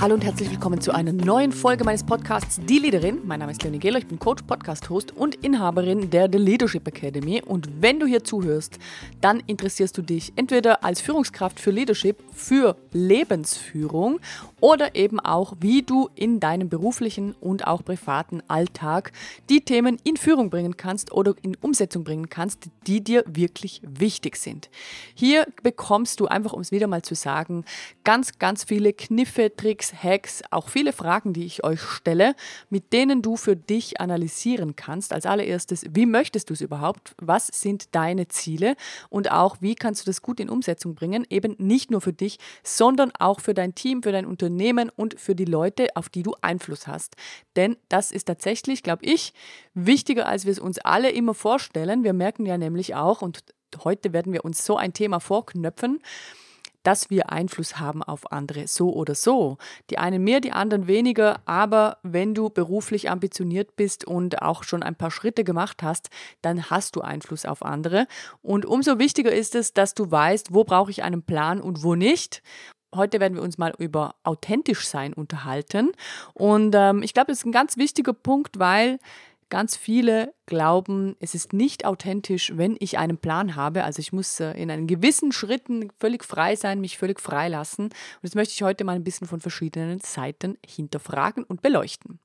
Hallo und herzlich willkommen zu einer neuen Folge meines Podcasts Die Leaderin. Mein Name ist Leonie Gehler, ich bin Coach, Podcast-Host und Inhaberin der The Leadership Academy. Und wenn du hier zuhörst, dann interessierst du dich entweder als Führungskraft für Leadership, für Lebensführung oder eben auch, wie du in deinem beruflichen und auch privaten Alltag die Themen in Führung bringen kannst oder in Umsetzung bringen kannst, die dir wirklich wichtig sind. Hier bekommst du einfach, um es wieder mal zu sagen, ganz, ganz viele Kniffe, Tricks, Hacks, auch viele Fragen, die ich euch stelle, mit denen du für dich analysieren kannst. Als allererstes, wie möchtest du es überhaupt? Was sind deine Ziele? Und auch, wie kannst du das gut in Umsetzung bringen? Eben nicht nur für dich, sondern auch für dein Team, für dein Unternehmen und für die Leute, auf die du Einfluss hast. Denn das ist tatsächlich, glaube ich, wichtiger, als wir es uns alle immer vorstellen. Wir merken ja nämlich auch, und heute werden wir uns so ein Thema vorknöpfen, dass wir Einfluss haben auf andere, so oder so. Die einen mehr, die anderen weniger, aber wenn du beruflich ambitioniert bist und auch schon ein paar Schritte gemacht hast, dann hast du Einfluss auf andere. Und umso wichtiger ist es, dass du weißt, wo brauche ich einen Plan und wo nicht. Heute werden wir uns mal über authentisch sein unterhalten. Und ähm, ich glaube, das ist ein ganz wichtiger Punkt, weil Ganz viele glauben, es ist nicht authentisch, wenn ich einen Plan habe. Also ich muss äh, in einen gewissen Schritten völlig frei sein, mich völlig frei lassen. Und das möchte ich heute mal ein bisschen von verschiedenen Seiten hinterfragen und beleuchten.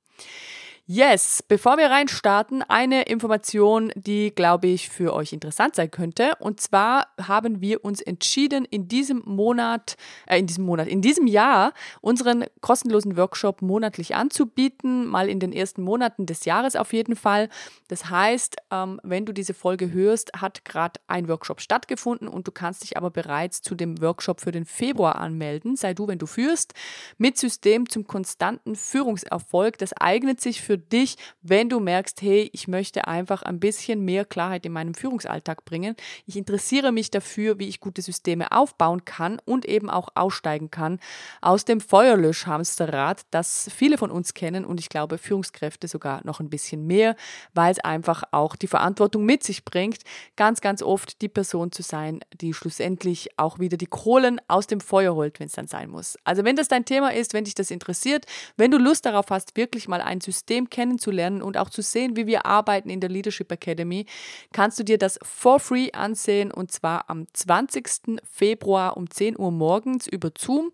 Yes, bevor wir reinstarten, eine Information, die, glaube ich, für euch interessant sein könnte. Und zwar haben wir uns entschieden, in diesem Monat, äh, in diesem Monat, in diesem Jahr unseren kostenlosen Workshop monatlich anzubieten, mal in den ersten Monaten des Jahres auf jeden Fall. Das heißt, ähm, wenn du diese Folge hörst, hat gerade ein Workshop stattgefunden und du kannst dich aber bereits zu dem Workshop für den Februar anmelden. Sei du, wenn du führst, mit System zum konstanten Führungserfolg. Das eignet sich für für dich, wenn du merkst, hey, ich möchte einfach ein bisschen mehr Klarheit in meinem Führungsalltag bringen. Ich interessiere mich dafür, wie ich gute Systeme aufbauen kann und eben auch aussteigen kann aus dem Feuerlöschhamsterrad, das viele von uns kennen und ich glaube Führungskräfte sogar noch ein bisschen mehr, weil es einfach auch die Verantwortung mit sich bringt, ganz, ganz oft die Person zu sein, die schlussendlich auch wieder die Kohlen aus dem Feuer holt, wenn es dann sein muss. Also wenn das dein Thema ist, wenn dich das interessiert, wenn du Lust darauf hast, wirklich mal ein System System kennenzulernen und auch zu sehen, wie wir arbeiten in der Leadership Academy, kannst du dir das for free ansehen und zwar am 20. Februar um 10 Uhr morgens über Zoom.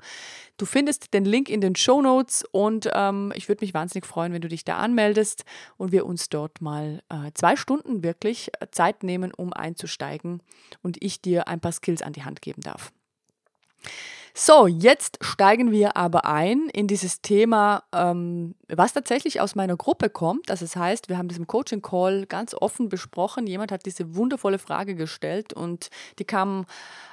Du findest den Link in den Show Notes und ähm, ich würde mich wahnsinnig freuen, wenn du dich da anmeldest und wir uns dort mal äh, zwei Stunden wirklich Zeit nehmen, um einzusteigen und ich dir ein paar Skills an die Hand geben darf. So, jetzt steigen wir aber ein in dieses Thema, ähm, was tatsächlich aus meiner Gruppe kommt. Das heißt, wir haben diesen Coaching Call ganz offen besprochen. Jemand hat diese wundervolle Frage gestellt und die kam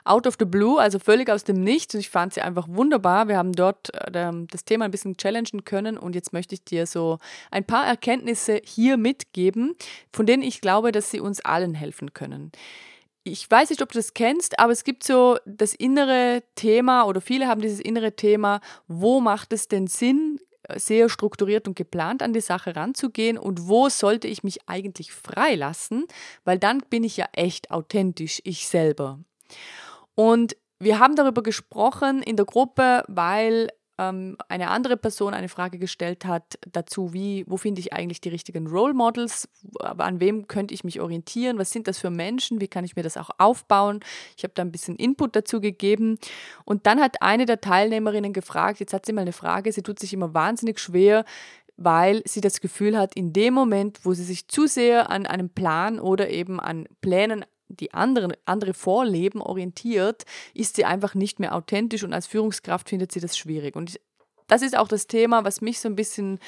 out of the blue, also völlig aus dem Nichts. Und ich fand sie einfach wunderbar. Wir haben dort äh, das Thema ein bisschen challengen können und jetzt möchte ich dir so ein paar Erkenntnisse hier mitgeben, von denen ich glaube, dass sie uns allen helfen können ich weiß nicht, ob du das kennst, aber es gibt so das innere Thema oder viele haben dieses innere Thema, wo macht es denn Sinn, sehr strukturiert und geplant an die Sache ranzugehen und wo sollte ich mich eigentlich freilassen, weil dann bin ich ja echt authentisch, ich selber. Und wir haben darüber gesprochen in der Gruppe, weil ähm, eine andere Person eine Frage gestellt hat dazu, wie, wo finde ich eigentlich die richtigen Role Models, an wem könnte ich mich orientieren, was sind das für Menschen, wie kann ich mir das auch aufbauen. Ich habe da ein bisschen Input dazu gegeben. Und dann hat eine der Teilnehmerinnen gefragt, jetzt hat sie mal eine Frage, sie tut sich immer wahnsinnig schwer, weil sie das Gefühl hat, in dem Moment, wo sie sich zu sehr an einem Plan oder eben an Plänen die anderen, andere Vorleben orientiert, ist sie einfach nicht mehr authentisch und als Führungskraft findet sie das schwierig. Und das ist auch das Thema, was mich so ein bisschen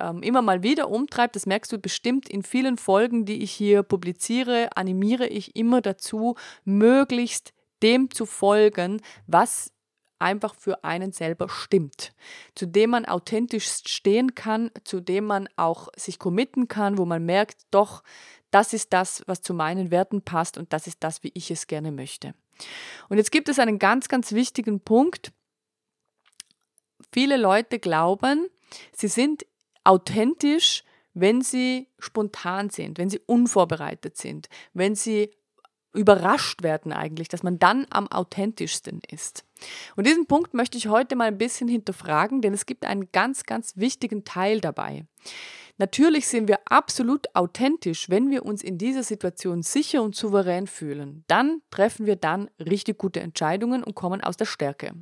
ähm, immer mal wieder umtreibt. Das merkst du bestimmt in vielen Folgen, die ich hier publiziere, animiere ich immer dazu, möglichst dem zu folgen, was einfach für einen selber stimmt, zu dem man authentisch stehen kann, zu dem man auch sich committen kann, wo man merkt, doch, das ist das, was zu meinen Werten passt und das ist das, wie ich es gerne möchte. Und jetzt gibt es einen ganz, ganz wichtigen Punkt. Viele Leute glauben, sie sind authentisch, wenn sie spontan sind, wenn sie unvorbereitet sind, wenn sie überrascht werden eigentlich, dass man dann am authentischsten ist. Und diesen Punkt möchte ich heute mal ein bisschen hinterfragen, denn es gibt einen ganz, ganz wichtigen Teil dabei. Natürlich sind wir absolut authentisch, wenn wir uns in dieser Situation sicher und souverän fühlen. Dann treffen wir dann richtig gute Entscheidungen und kommen aus der Stärke.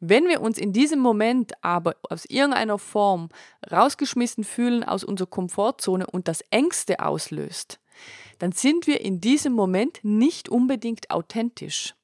Wenn wir uns in diesem Moment aber aus irgendeiner Form rausgeschmissen fühlen aus unserer Komfortzone und das Ängste auslöst, dann sind wir in diesem Moment nicht unbedingt authentisch,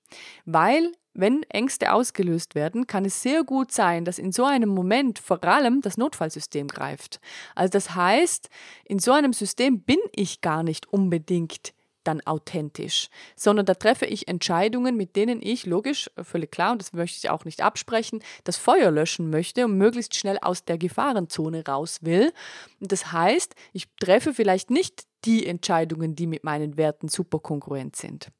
weil wenn Ängste ausgelöst werden, kann es sehr gut sein, dass in so einem Moment vor allem das Notfallsystem greift. Also das heißt, in so einem System bin ich gar nicht unbedingt dann authentisch, sondern da treffe ich Entscheidungen, mit denen ich logisch, völlig klar, und das möchte ich auch nicht absprechen, das Feuer löschen möchte und möglichst schnell aus der Gefahrenzone raus will. Und das heißt, ich treffe vielleicht nicht die Entscheidungen, die mit meinen Werten super konkurrent sind.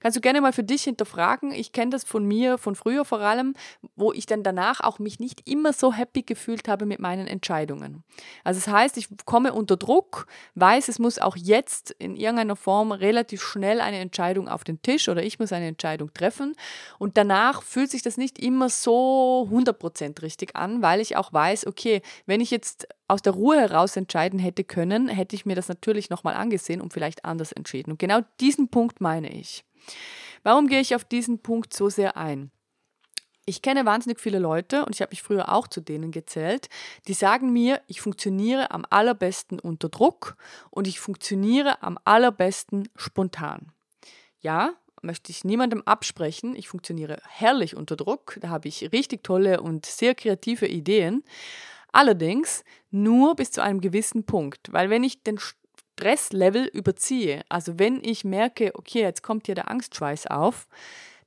Kannst du gerne mal für dich hinterfragen. Ich kenne das von mir, von früher vor allem, wo ich dann danach auch mich nicht immer so happy gefühlt habe mit meinen Entscheidungen. Also das heißt, ich komme unter Druck, weiß, es muss auch jetzt in irgendeiner Form relativ schnell eine Entscheidung auf den Tisch oder ich muss eine Entscheidung treffen und danach fühlt sich das nicht immer so 100% richtig an, weil ich auch weiß, okay, wenn ich jetzt aus der Ruhe heraus entscheiden hätte können, hätte ich mir das natürlich nochmal angesehen und vielleicht anders entschieden. Und genau diesen Punkt meine ich. Warum gehe ich auf diesen Punkt so sehr ein? Ich kenne wahnsinnig viele Leute und ich habe mich früher auch zu denen gezählt, die sagen mir, ich funktioniere am allerbesten unter Druck und ich funktioniere am allerbesten spontan. Ja, möchte ich niemandem absprechen. Ich funktioniere herrlich unter Druck. Da habe ich richtig tolle und sehr kreative Ideen. Allerdings nur bis zu einem gewissen Punkt, weil wenn ich den Stresslevel überziehe, also wenn ich merke, okay, jetzt kommt hier der Angstschweiß auf,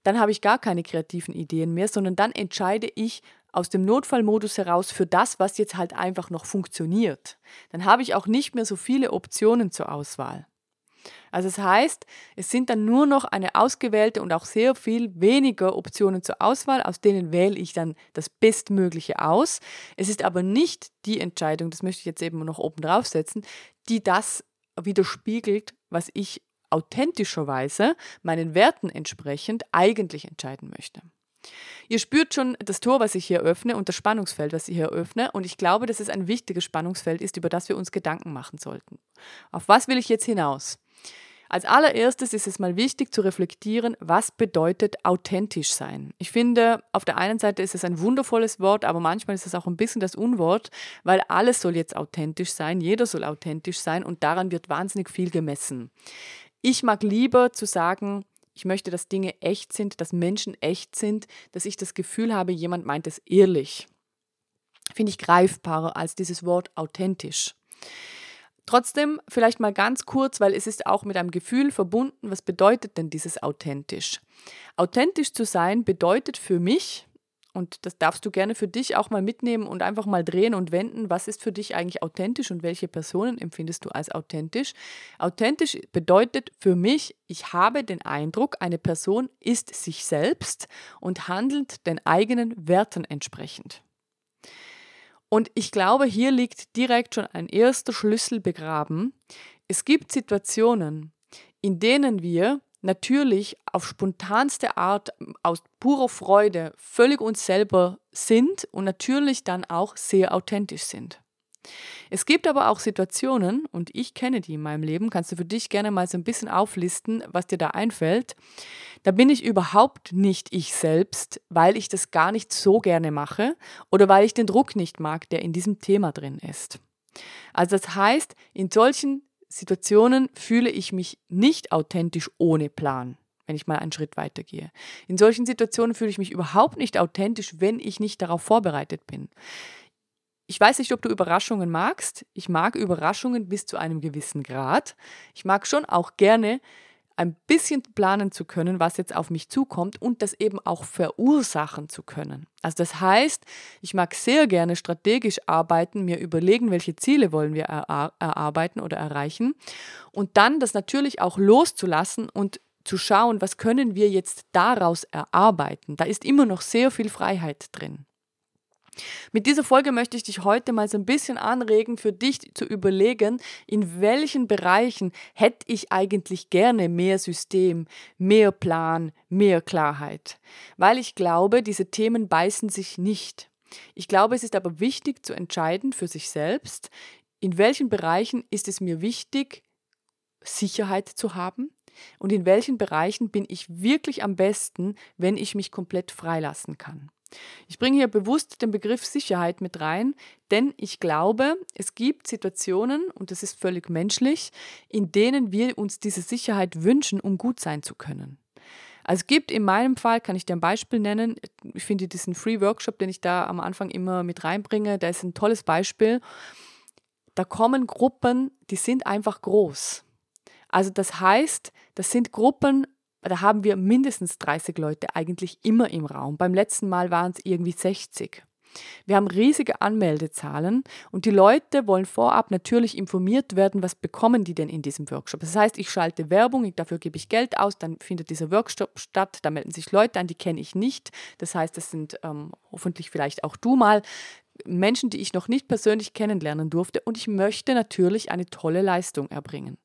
dann habe ich gar keine kreativen Ideen mehr, sondern dann entscheide ich aus dem Notfallmodus heraus für das, was jetzt halt einfach noch funktioniert. Dann habe ich auch nicht mehr so viele Optionen zur Auswahl. Also das heißt, es sind dann nur noch eine ausgewählte und auch sehr viel weniger Optionen zur Auswahl, aus denen wähle ich dann das Bestmögliche aus. Es ist aber nicht die Entscheidung, das möchte ich jetzt eben noch oben drauf setzen, die das widerspiegelt, was ich authentischerweise meinen Werten entsprechend eigentlich entscheiden möchte. Ihr spürt schon das Tor, was ich hier öffne und das Spannungsfeld, was ich hier öffne. Und ich glaube, dass es ein wichtiges Spannungsfeld ist, über das wir uns Gedanken machen sollten. Auf was will ich jetzt hinaus? Als allererstes ist es mal wichtig zu reflektieren, was bedeutet authentisch sein. Ich finde, auf der einen Seite ist es ein wundervolles Wort, aber manchmal ist es auch ein bisschen das Unwort, weil alles soll jetzt authentisch sein, jeder soll authentisch sein und daran wird wahnsinnig viel gemessen. Ich mag lieber zu sagen, ich möchte, dass Dinge echt sind, dass Menschen echt sind, dass ich das Gefühl habe, jemand meint es ehrlich. Finde ich greifbarer als dieses Wort authentisch. Trotzdem vielleicht mal ganz kurz, weil es ist auch mit einem Gefühl verbunden, was bedeutet denn dieses authentisch? Authentisch zu sein bedeutet für mich, und das darfst du gerne für dich auch mal mitnehmen und einfach mal drehen und wenden, was ist für dich eigentlich authentisch und welche Personen empfindest du als authentisch? Authentisch bedeutet für mich, ich habe den Eindruck, eine Person ist sich selbst und handelt den eigenen Werten entsprechend. Und ich glaube, hier liegt direkt schon ein erster Schlüssel begraben. Es gibt Situationen, in denen wir natürlich auf spontanste Art aus purer Freude völlig uns selber sind und natürlich dann auch sehr authentisch sind. Es gibt aber auch Situationen, und ich kenne die in meinem Leben, kannst du für dich gerne mal so ein bisschen auflisten, was dir da einfällt. Da bin ich überhaupt nicht ich selbst, weil ich das gar nicht so gerne mache oder weil ich den Druck nicht mag, der in diesem Thema drin ist. Also das heißt, in solchen Situationen fühle ich mich nicht authentisch ohne Plan wenn ich mal einen Schritt weitergehe. In solchen Situationen fühle ich mich überhaupt nicht authentisch, wenn ich nicht darauf vorbereitet bin. Ich weiß nicht, ob du Überraschungen magst. Ich mag Überraschungen bis zu einem gewissen Grad. Ich mag schon auch gerne ein bisschen planen zu können, was jetzt auf mich zukommt und das eben auch verursachen zu können. Also das heißt, ich mag sehr gerne strategisch arbeiten, mir überlegen, welche Ziele wollen wir erarbeiten oder erreichen und dann das natürlich auch loszulassen und zu schauen, was können wir jetzt daraus erarbeiten. Da ist immer noch sehr viel Freiheit drin. Mit dieser Folge möchte ich dich heute mal so ein bisschen anregen, für dich zu überlegen, in welchen Bereichen hätte ich eigentlich gerne mehr System, mehr Plan, mehr Klarheit. Weil ich glaube, diese Themen beißen sich nicht. Ich glaube, es ist aber wichtig zu entscheiden für sich selbst, in welchen Bereichen ist es mir wichtig, Sicherheit zu haben und in welchen Bereichen bin ich wirklich am besten, wenn ich mich komplett freilassen kann. Ich bringe hier bewusst den Begriff Sicherheit mit rein, denn ich glaube, es gibt Situationen, und das ist völlig menschlich, in denen wir uns diese Sicherheit wünschen, um gut sein zu können. Also es gibt in meinem Fall, kann ich dir ein Beispiel nennen, ich finde diesen Free Workshop, den ich da am Anfang immer mit reinbringe, der ist ein tolles Beispiel. Da kommen Gruppen, die sind einfach groß. Also das heißt, das sind Gruppen da haben wir mindestens 30 Leute eigentlich immer im Raum. Beim letzten Mal waren es irgendwie 60. Wir haben riesige Anmeldezahlen und die Leute wollen vorab natürlich informiert werden, was bekommen die denn in diesem Workshop. Das heißt, ich schalte Werbung, dafür gebe ich Geld aus, dann findet dieser Workshop statt, da melden sich Leute an, die kenne ich nicht. Das heißt, das sind ähm, hoffentlich vielleicht auch du mal Menschen, die ich noch nicht persönlich kennenlernen durfte und ich möchte natürlich eine tolle Leistung erbringen.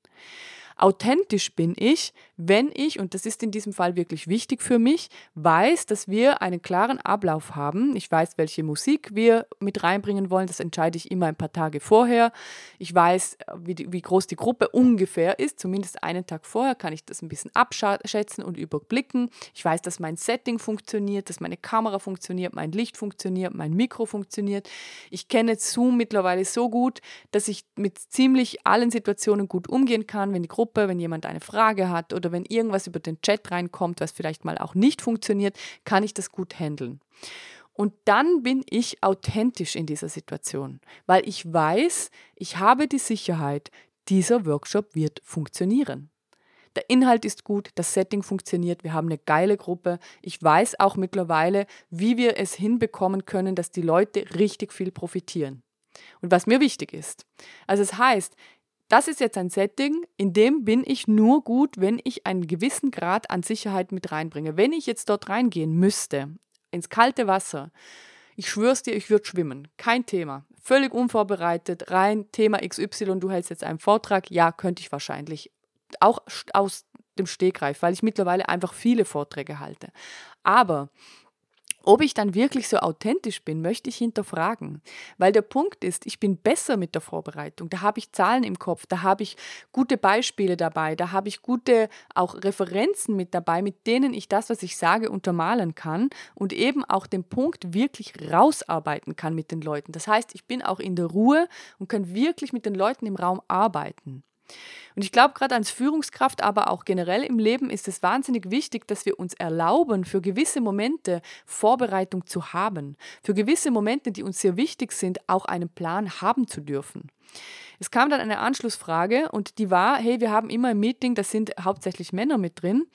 Authentisch bin ich, wenn ich, und das ist in diesem Fall wirklich wichtig für mich, weiß, dass wir einen klaren Ablauf haben. Ich weiß, welche Musik wir mit reinbringen wollen. Das entscheide ich immer ein paar Tage vorher. Ich weiß, wie, die, wie groß die Gruppe ungefähr ist. Zumindest einen Tag vorher kann ich das ein bisschen abschätzen und überblicken. Ich weiß, dass mein Setting funktioniert, dass meine Kamera funktioniert, mein Licht funktioniert, mein Mikro funktioniert. Ich kenne Zoom mittlerweile so gut, dass ich mit ziemlich allen Situationen gut umgehen kann, wenn die Gruppe Gruppe, wenn jemand eine Frage hat oder wenn irgendwas über den Chat reinkommt, was vielleicht mal auch nicht funktioniert, kann ich das gut handeln. Und dann bin ich authentisch in dieser Situation, weil ich weiß, ich habe die Sicherheit, dieser Workshop wird funktionieren. Der Inhalt ist gut, das Setting funktioniert, wir haben eine geile Gruppe. Ich weiß auch mittlerweile, wie wir es hinbekommen können, dass die Leute richtig viel profitieren. Und was mir wichtig ist. Also es heißt, das ist jetzt ein Setting, in dem bin ich nur gut, wenn ich einen gewissen Grad an Sicherheit mit reinbringe. Wenn ich jetzt dort reingehen müsste, ins kalte Wasser, ich schwör's dir, ich würde schwimmen. Kein Thema. Völlig unvorbereitet, rein Thema XY, du hältst jetzt einen Vortrag. Ja, könnte ich wahrscheinlich. Auch aus dem Stegreif, weil ich mittlerweile einfach viele Vorträge halte. Aber ob ich dann wirklich so authentisch bin, möchte ich hinterfragen. Weil der Punkt ist, ich bin besser mit der Vorbereitung. Da habe ich Zahlen im Kopf, da habe ich gute Beispiele dabei, da habe ich gute auch Referenzen mit dabei, mit denen ich das, was ich sage, untermalen kann und eben auch den Punkt wirklich rausarbeiten kann mit den Leuten. Das heißt, ich bin auch in der Ruhe und kann wirklich mit den Leuten im Raum arbeiten. Und ich glaube, gerade als Führungskraft, aber auch generell im Leben ist es wahnsinnig wichtig, dass wir uns erlauben, für gewisse Momente Vorbereitung zu haben. Für gewisse Momente, die uns sehr wichtig sind, auch einen Plan haben zu dürfen. Es kam dann eine Anschlussfrage und die war, hey, wir haben immer ein Meeting, da sind hauptsächlich Männer mit drin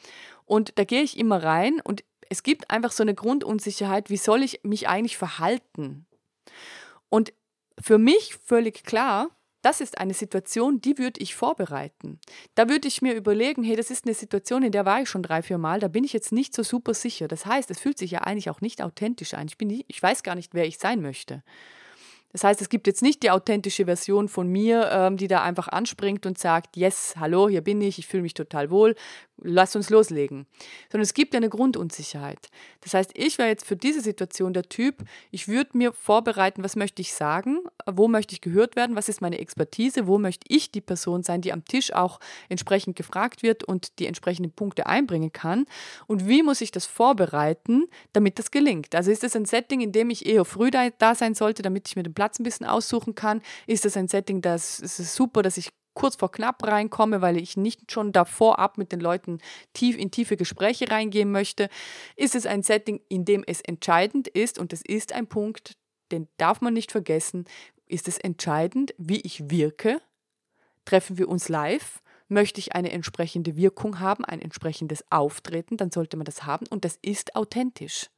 und da gehe ich immer rein und es gibt einfach so eine Grundunsicherheit, wie soll ich mich eigentlich verhalten? Und für mich völlig klar, das ist eine Situation, die würde ich vorbereiten. Da würde ich mir überlegen, hey, das ist eine Situation, in der war ich schon drei, vier Mal, da bin ich jetzt nicht so super sicher. Das heißt, es fühlt sich ja eigentlich auch nicht authentisch an. Ich, bin nicht, ich weiß gar nicht, wer ich sein möchte. Das heißt, es gibt jetzt nicht die authentische Version von mir, ähm, die da einfach anspringt und sagt, yes, hallo, hier bin ich, ich fühle mich total wohl, lass uns loslegen. Sondern es gibt eine Grundunsicherheit. Das heißt, ich wäre jetzt für diese Situation der Typ, ich würde mir vorbereiten, was möchte ich sagen, wo möchte ich gehört werden, was ist meine Expertise, wo möchte ich die Person sein, die am Tisch auch entsprechend gefragt wird und die entsprechenden Punkte einbringen kann und wie muss ich das vorbereiten, damit das gelingt. Also ist es ein Setting, in dem ich eher früh da, da sein sollte, damit ich mir den Platz ein bisschen aussuchen kann? Ist es ein Setting, das ist super, dass ich kurz vor knapp reinkomme, weil ich nicht schon davor ab mit den Leuten tief in tiefe Gespräche reingehen möchte, ist es ein Setting, in dem es entscheidend ist, und das ist ein Punkt, den darf man nicht vergessen, ist es entscheidend, wie ich wirke. Treffen wir uns live? Möchte ich eine entsprechende Wirkung haben, ein entsprechendes Auftreten, dann sollte man das haben und das ist authentisch.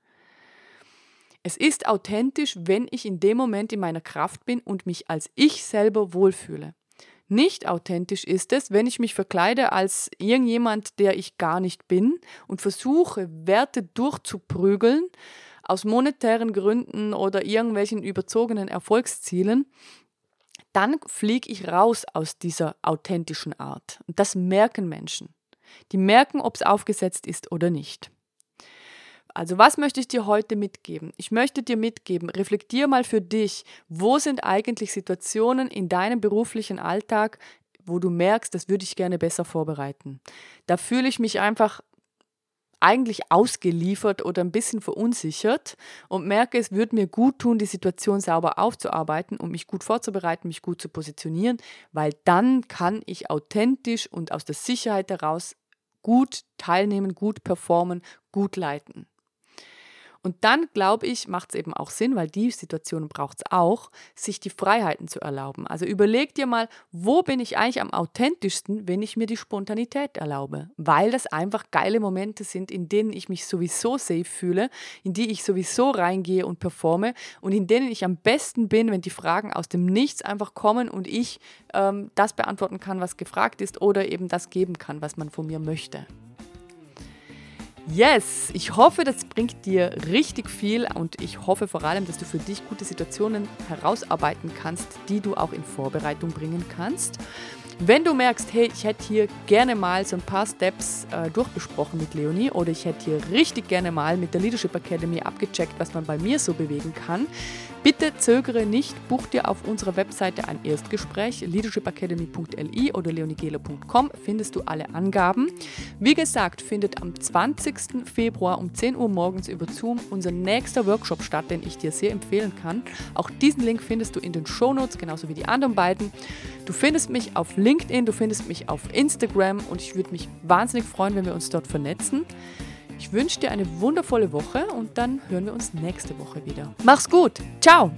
Es ist authentisch, wenn ich in dem Moment in meiner Kraft bin und mich als ich selber wohlfühle. Nicht authentisch ist es, wenn ich mich verkleide als irgendjemand, der ich gar nicht bin und versuche, Werte durchzuprügeln, aus monetären Gründen oder irgendwelchen überzogenen Erfolgszielen, dann fliege ich raus aus dieser authentischen Art. Und das merken Menschen. Die merken, ob es aufgesetzt ist oder nicht. Also was möchte ich dir heute mitgeben? Ich möchte dir mitgeben, reflektier mal für dich, wo sind eigentlich Situationen in deinem beruflichen Alltag, wo du merkst, das würde ich gerne besser vorbereiten. Da fühle ich mich einfach eigentlich ausgeliefert oder ein bisschen verunsichert und merke, es würde mir gut tun, die Situation sauber aufzuarbeiten und mich gut vorzubereiten, mich gut zu positionieren, weil dann kann ich authentisch und aus der Sicherheit heraus gut teilnehmen, gut performen, gut leiten. Und dann, glaube ich, macht es eben auch Sinn, weil die Situation braucht es auch, sich die Freiheiten zu erlauben. Also überleg dir mal, wo bin ich eigentlich am authentischsten, wenn ich mir die Spontanität erlaube? Weil das einfach geile Momente sind, in denen ich mich sowieso safe fühle, in die ich sowieso reingehe und performe und in denen ich am besten bin, wenn die Fragen aus dem Nichts einfach kommen und ich ähm, das beantworten kann, was gefragt ist oder eben das geben kann, was man von mir möchte. Yes, ich hoffe, das bringt dir richtig viel und ich hoffe vor allem, dass du für dich gute Situationen herausarbeiten kannst, die du auch in Vorbereitung bringen kannst. Wenn du merkst, hey, ich hätte hier gerne mal so ein paar Steps äh, durchbesprochen mit Leonie oder ich hätte hier richtig gerne mal mit der Leadership Academy abgecheckt, was man bei mir so bewegen kann, bitte zögere nicht, buch dir auf unserer Webseite ein Erstgespräch, leadershipacademy.li oder leonigelo.com, findest du alle Angaben. Wie gesagt, findet am 20. Februar um 10 Uhr morgens über Zoom unser nächster Workshop statt, den ich dir sehr empfehlen kann. Auch diesen Link findest du in den Shownotes, genauso wie die anderen beiden. Du findest mich auf LinkedIn, du findest mich auf Instagram und ich würde mich wahnsinnig freuen, wenn wir uns dort vernetzen. Ich wünsche dir eine wundervolle Woche und dann hören wir uns nächste Woche wieder. Mach's gut. Ciao.